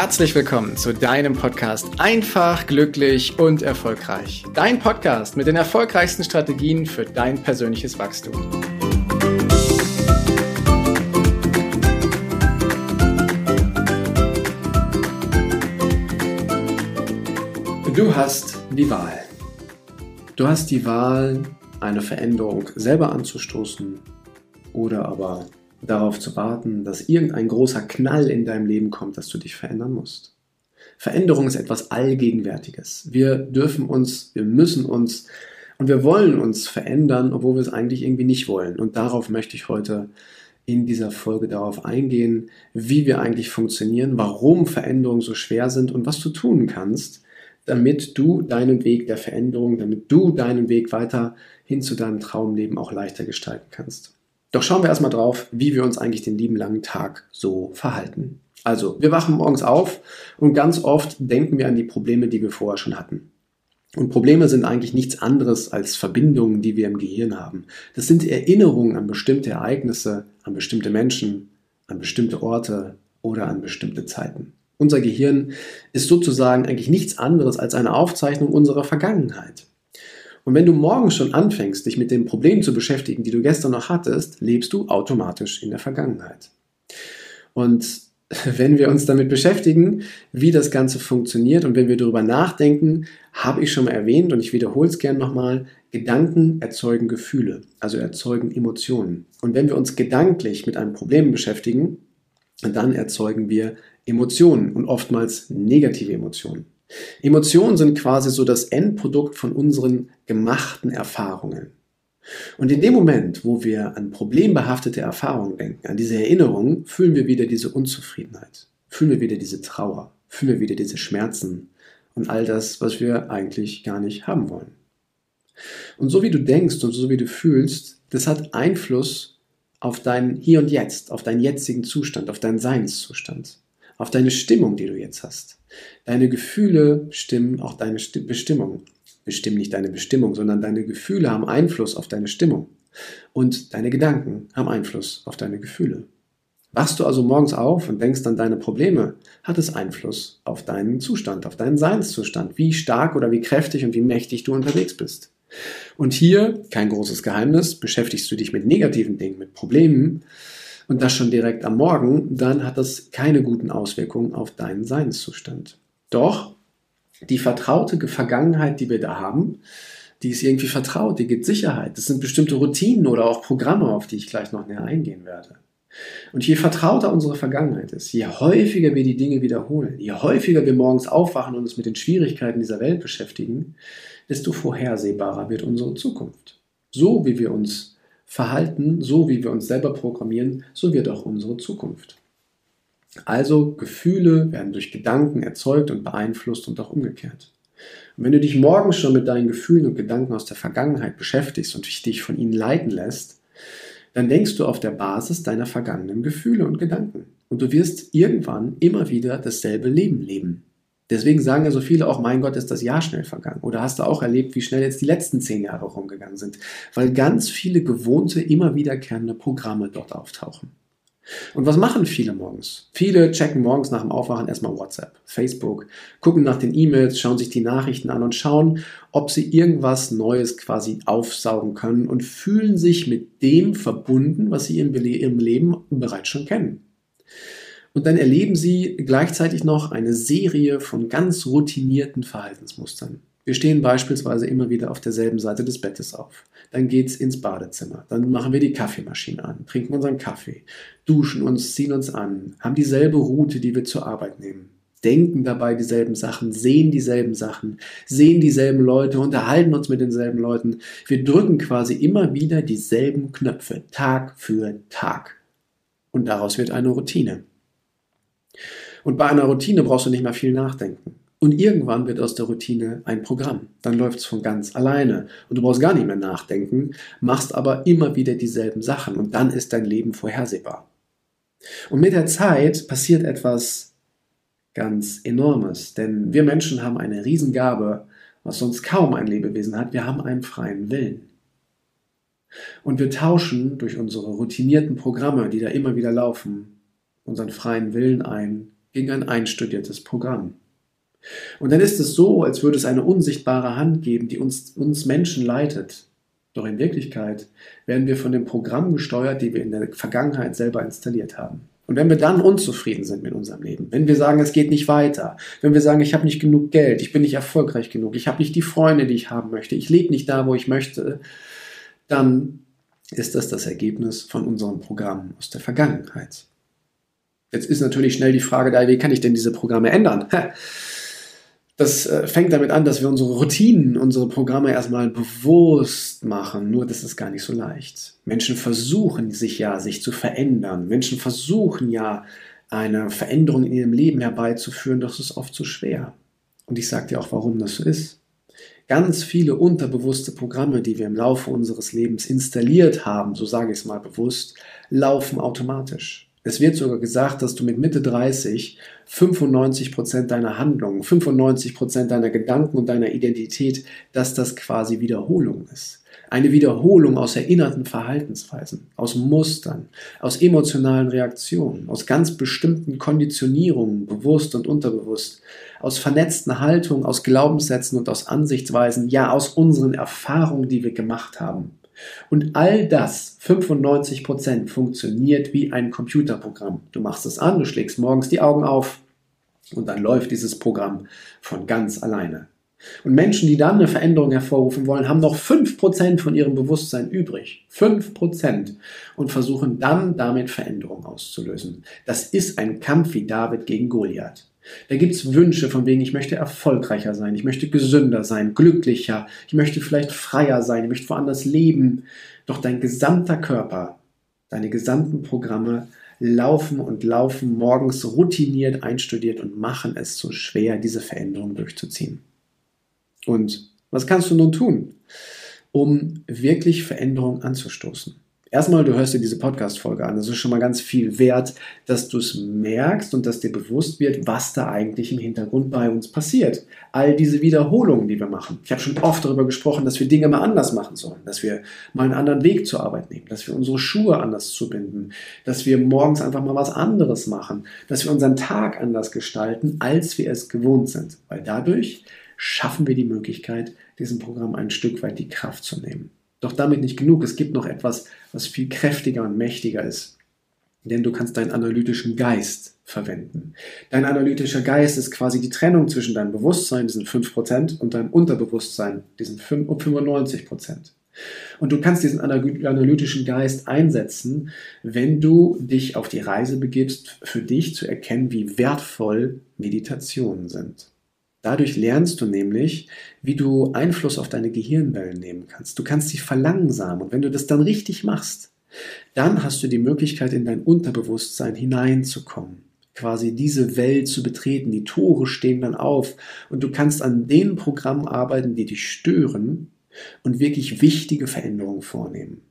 herzlich willkommen zu deinem Podcast Einfach, glücklich und erfolgreich. Dein Podcast mit den erfolgreichsten Strategien für dein persönliches Wachstum. Du hast die Wahl. Du hast die Wahl, eine Veränderung selber anzustoßen oder aber darauf zu warten, dass irgendein großer Knall in deinem Leben kommt, dass du dich verändern musst. Veränderung ist etwas Allgegenwärtiges. Wir dürfen uns, wir müssen uns und wir wollen uns verändern, obwohl wir es eigentlich irgendwie nicht wollen. Und darauf möchte ich heute in dieser Folge darauf eingehen, wie wir eigentlich funktionieren, warum Veränderungen so schwer sind und was du tun kannst, damit du deinen Weg der Veränderung, damit du deinen Weg weiter hin zu deinem Traumleben auch leichter gestalten kannst. Doch schauen wir erstmal drauf, wie wir uns eigentlich den lieben langen Tag so verhalten. Also, wir wachen morgens auf und ganz oft denken wir an die Probleme, die wir vorher schon hatten. Und Probleme sind eigentlich nichts anderes als Verbindungen, die wir im Gehirn haben. Das sind Erinnerungen an bestimmte Ereignisse, an bestimmte Menschen, an bestimmte Orte oder an bestimmte Zeiten. Unser Gehirn ist sozusagen eigentlich nichts anderes als eine Aufzeichnung unserer Vergangenheit. Und wenn du morgen schon anfängst, dich mit den Problemen zu beschäftigen, die du gestern noch hattest, lebst du automatisch in der Vergangenheit. Und wenn wir uns damit beschäftigen, wie das Ganze funktioniert und wenn wir darüber nachdenken, habe ich schon mal erwähnt und ich wiederhole es gern nochmal, Gedanken erzeugen Gefühle, also erzeugen Emotionen. Und wenn wir uns gedanklich mit einem Problem beschäftigen, dann erzeugen wir Emotionen und oftmals negative Emotionen. Emotionen sind quasi so das Endprodukt von unseren gemachten Erfahrungen. Und in dem Moment, wo wir an problembehaftete Erfahrungen denken, an diese Erinnerungen, fühlen wir wieder diese Unzufriedenheit, fühlen wir wieder diese Trauer, fühlen wir wieder diese Schmerzen und all das, was wir eigentlich gar nicht haben wollen. Und so wie du denkst und so wie du fühlst, das hat Einfluss auf dein Hier und Jetzt, auf deinen jetzigen Zustand, auf deinen Seinszustand auf deine Stimmung, die du jetzt hast. Deine Gefühle bestimmen auch deine Sti Bestimmung. Bestimmen nicht deine Bestimmung, sondern deine Gefühle haben Einfluss auf deine Stimmung. Und deine Gedanken haben Einfluss auf deine Gefühle. Wachst du also morgens auf und denkst an deine Probleme, hat es Einfluss auf deinen Zustand, auf deinen Seinszustand, wie stark oder wie kräftig und wie mächtig du unterwegs bist. Und hier, kein großes Geheimnis, beschäftigst du dich mit negativen Dingen, mit Problemen, und das schon direkt am Morgen, dann hat das keine guten Auswirkungen auf deinen Seinszustand. Doch die vertraute Vergangenheit, die wir da haben, die ist irgendwie vertraut, die gibt Sicherheit. Das sind bestimmte Routinen oder auch Programme, auf die ich gleich noch näher eingehen werde. Und je vertrauter unsere Vergangenheit ist, je häufiger wir die Dinge wiederholen, je häufiger wir morgens aufwachen und uns mit den Schwierigkeiten dieser Welt beschäftigen, desto vorhersehbarer wird unsere Zukunft. So wie wir uns verhalten, so wie wir uns selber programmieren, so wird auch unsere Zukunft. Also Gefühle werden durch Gedanken erzeugt und beeinflusst und auch umgekehrt. Und wenn du dich morgen schon mit deinen Gefühlen und Gedanken aus der Vergangenheit beschäftigst und dich von ihnen leiten lässt, dann denkst du auf der Basis deiner vergangenen Gefühle und Gedanken. Und du wirst irgendwann immer wieder dasselbe Leben leben. Deswegen sagen ja so viele auch, mein Gott, ist das Jahr schnell vergangen. Oder hast du auch erlebt, wie schnell jetzt die letzten zehn Jahre rumgegangen sind? Weil ganz viele gewohnte, immer wiederkehrende Programme dort auftauchen. Und was machen viele morgens? Viele checken morgens nach dem Aufwachen erstmal WhatsApp, Facebook, gucken nach den E-Mails, schauen sich die Nachrichten an und schauen, ob sie irgendwas Neues quasi aufsaugen können und fühlen sich mit dem verbunden, was sie im Leben bereits schon kennen. Und dann erleben sie gleichzeitig noch eine Serie von ganz routinierten Verhaltensmustern. Wir stehen beispielsweise immer wieder auf derselben Seite des Bettes auf. Dann geht's ins Badezimmer. Dann machen wir die Kaffeemaschine an, trinken unseren Kaffee, duschen uns, ziehen uns an, haben dieselbe Route, die wir zur Arbeit nehmen, denken dabei dieselben Sachen, sehen dieselben Sachen, sehen dieselben Leute, unterhalten uns mit denselben Leuten. Wir drücken quasi immer wieder dieselben Knöpfe, Tag für Tag. Und daraus wird eine Routine. Und bei einer Routine brauchst du nicht mehr viel nachdenken. Und irgendwann wird aus der Routine ein Programm. Dann läuft es von ganz alleine. Und du brauchst gar nicht mehr nachdenken, machst aber immer wieder dieselben Sachen. Und dann ist dein Leben vorhersehbar. Und mit der Zeit passiert etwas ganz Enormes. Denn wir Menschen haben eine Riesengabe, was sonst kaum ein Lebewesen hat. Wir haben einen freien Willen. Und wir tauschen durch unsere routinierten Programme, die da immer wieder laufen, unseren freien Willen ein gegen ein einstudiertes Programm. Und dann ist es so, als würde es eine unsichtbare Hand geben, die uns, uns Menschen leitet. Doch in Wirklichkeit werden wir von dem Programm gesteuert, die wir in der Vergangenheit selber installiert haben. Und wenn wir dann unzufrieden sind mit unserem Leben, wenn wir sagen, es geht nicht weiter, wenn wir sagen, ich habe nicht genug Geld, ich bin nicht erfolgreich genug, ich habe nicht die Freunde, die ich haben möchte, ich lebe nicht da, wo ich möchte, dann ist das das Ergebnis von unserem Programm aus der Vergangenheit. Jetzt ist natürlich schnell die Frage da, wie kann ich denn diese Programme ändern? Das äh, fängt damit an, dass wir unsere Routinen, unsere Programme erstmal bewusst machen. Nur das ist gar nicht so leicht. Menschen versuchen sich ja, sich zu verändern. Menschen versuchen ja, eine Veränderung in ihrem Leben herbeizuführen, es ist oft zu schwer. Und ich sage dir auch, warum das so ist. Ganz viele unterbewusste Programme, die wir im Laufe unseres Lebens installiert haben, so sage ich es mal bewusst, laufen automatisch. Es wird sogar gesagt, dass du mit Mitte 30 95% deiner Handlungen, 95% deiner Gedanken und deiner Identität, dass das quasi Wiederholung ist. Eine Wiederholung aus erinnerten Verhaltensweisen, aus Mustern, aus emotionalen Reaktionen, aus ganz bestimmten Konditionierungen, bewusst und unterbewusst, aus vernetzten Haltungen, aus Glaubenssätzen und aus Ansichtsweisen, ja aus unseren Erfahrungen, die wir gemacht haben. Und all das, 95%, funktioniert wie ein Computerprogramm. Du machst es an, du schlägst morgens die Augen auf und dann läuft dieses Programm von ganz alleine. Und Menschen, die dann eine Veränderung hervorrufen wollen, haben noch 5% von ihrem Bewusstsein übrig. 5%. Und versuchen dann damit Veränderung auszulösen. Das ist ein Kampf wie David gegen Goliath. Da gibt es Wünsche von wegen, ich möchte erfolgreicher sein, ich möchte gesünder sein, glücklicher, ich möchte vielleicht freier sein, ich möchte woanders leben. Doch dein gesamter Körper, deine gesamten Programme laufen und laufen morgens routiniert einstudiert und machen es so schwer, diese Veränderung durchzuziehen. Und was kannst du nun tun, um wirklich Veränderung anzustoßen? Erstmal, du hörst dir diese Podcast-Folge an. Das ist schon mal ganz viel wert, dass du es merkst und dass dir bewusst wird, was da eigentlich im Hintergrund bei uns passiert. All diese Wiederholungen, die wir machen. Ich habe schon oft darüber gesprochen, dass wir Dinge mal anders machen sollen, dass wir mal einen anderen Weg zur Arbeit nehmen, dass wir unsere Schuhe anders zubinden, dass wir morgens einfach mal was anderes machen, dass wir unseren Tag anders gestalten, als wir es gewohnt sind. Weil dadurch schaffen wir die Möglichkeit, diesem Programm ein Stück weit die Kraft zu nehmen. Doch damit nicht genug. Es gibt noch etwas, was viel kräftiger und mächtiger ist. Denn du kannst deinen analytischen Geist verwenden. Dein analytischer Geist ist quasi die Trennung zwischen deinem Bewusstsein, diesen 5%, und deinem Unterbewusstsein, diesen 95%. Und du kannst diesen analytischen Geist einsetzen, wenn du dich auf die Reise begibst, für dich zu erkennen, wie wertvoll Meditationen sind. Dadurch lernst du nämlich, wie du Einfluss auf deine Gehirnwellen nehmen kannst. Du kannst sie verlangsamen und wenn du das dann richtig machst, dann hast du die Möglichkeit, in dein Unterbewusstsein hineinzukommen, quasi diese Welt zu betreten. Die Tore stehen dann auf und du kannst an den Programmen arbeiten, die dich stören und wirklich wichtige Veränderungen vornehmen.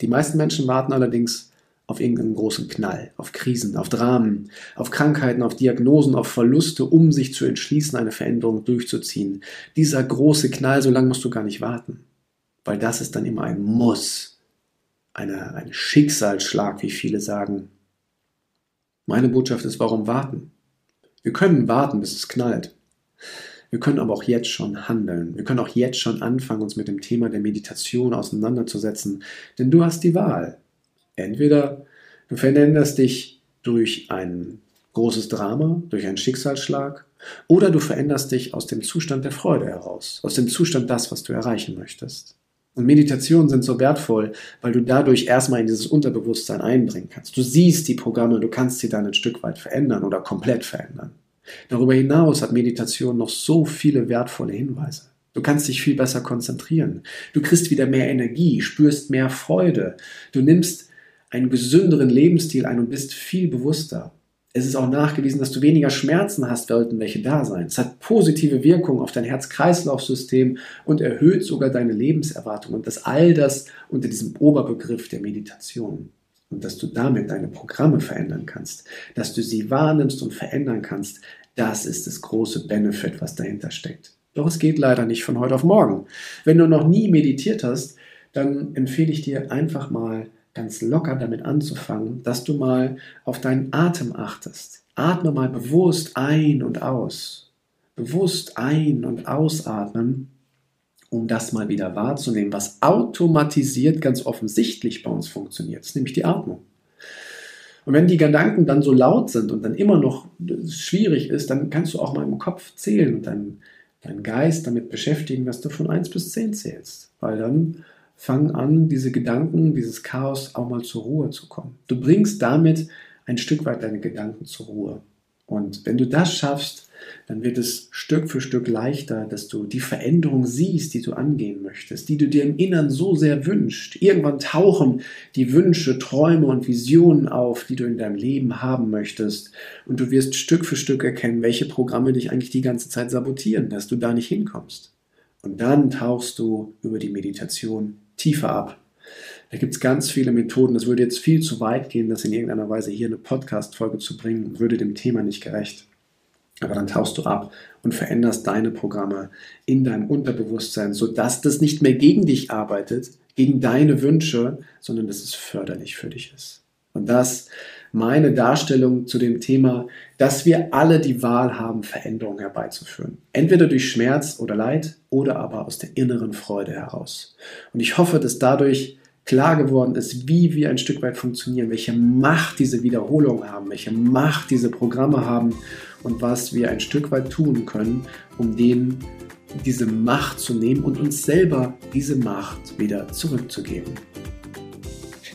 Die meisten Menschen warten allerdings auf irgendeinen großen Knall, auf Krisen, auf Dramen, auf Krankheiten, auf Diagnosen, auf Verluste, um sich zu entschließen, eine Veränderung durchzuziehen. Dieser große Knall, so lange musst du gar nicht warten, weil das ist dann immer ein Muss, eine, ein Schicksalsschlag, wie viele sagen. Meine Botschaft ist, warum warten? Wir können warten, bis es knallt. Wir können aber auch jetzt schon handeln. Wir können auch jetzt schon anfangen, uns mit dem Thema der Meditation auseinanderzusetzen, denn du hast die Wahl. Entweder du veränderst dich durch ein großes Drama, durch einen Schicksalsschlag, oder du veränderst dich aus dem Zustand der Freude heraus, aus dem Zustand das, was du erreichen möchtest. Und Meditationen sind so wertvoll, weil du dadurch erstmal in dieses Unterbewusstsein einbringen kannst. Du siehst die Programme, du kannst sie dann ein Stück weit verändern oder komplett verändern. Darüber hinaus hat Meditation noch so viele wertvolle Hinweise. Du kannst dich viel besser konzentrieren. Du kriegst wieder mehr Energie, spürst mehr Freude. Du nimmst einen gesünderen Lebensstil ein und bist viel bewusster. Es ist auch nachgewiesen, dass du weniger Schmerzen hast, sollten welche da sein. Es hat positive Wirkung auf dein Herz-Kreislauf-System und erhöht sogar deine Lebenserwartung. Und das all das unter diesem Oberbegriff der Meditation. Und dass du damit deine Programme verändern kannst, dass du sie wahrnimmst und verändern kannst, das ist das große Benefit, was dahinter steckt. Doch es geht leider nicht von heute auf morgen. Wenn du noch nie meditiert hast, dann empfehle ich dir einfach mal ganz locker damit anzufangen, dass du mal auf deinen Atem achtest. Atme mal bewusst ein und aus. Bewusst ein- und ausatmen, um das mal wieder wahrzunehmen, was automatisiert ganz offensichtlich bei uns funktioniert. Ist nämlich die Atmung. Und wenn die Gedanken dann so laut sind und dann immer noch schwierig ist, dann kannst du auch mal im Kopf zählen und deinen, deinen Geist damit beschäftigen, was du von 1 bis 10 zählst. Weil dann fangen an, diese Gedanken, dieses Chaos auch mal zur Ruhe zu kommen. Du bringst damit ein Stück weit deine Gedanken zur Ruhe. Und wenn du das schaffst, dann wird es Stück für Stück leichter, dass du die Veränderung siehst, die du angehen möchtest, die du dir im Innern so sehr wünschst. Irgendwann tauchen die Wünsche, Träume und Visionen auf, die du in deinem Leben haben möchtest. Und du wirst Stück für Stück erkennen, welche Programme dich eigentlich die ganze Zeit sabotieren, dass du da nicht hinkommst. Und dann tauchst du über die Meditation tiefer ab. Da gibt es ganz viele Methoden. Das würde jetzt viel zu weit gehen, das in irgendeiner Weise hier eine Podcast-Folge zu bringen, würde dem Thema nicht gerecht. Aber dann tauchst du ab und veränderst deine Programme in deinem Unterbewusstsein, sodass das nicht mehr gegen dich arbeitet, gegen deine Wünsche, sondern dass es förderlich für dich ist. Und das meine Darstellung zu dem Thema, dass wir alle die Wahl haben, Veränderungen herbeizuführen. Entweder durch Schmerz oder Leid oder aber aus der inneren Freude heraus. Und ich hoffe, dass dadurch klar geworden ist, wie wir ein Stück weit funktionieren, welche Macht diese Wiederholungen haben, welche Macht diese Programme haben und was wir ein Stück weit tun können, um denen diese Macht zu nehmen und uns selber diese Macht wieder zurückzugeben.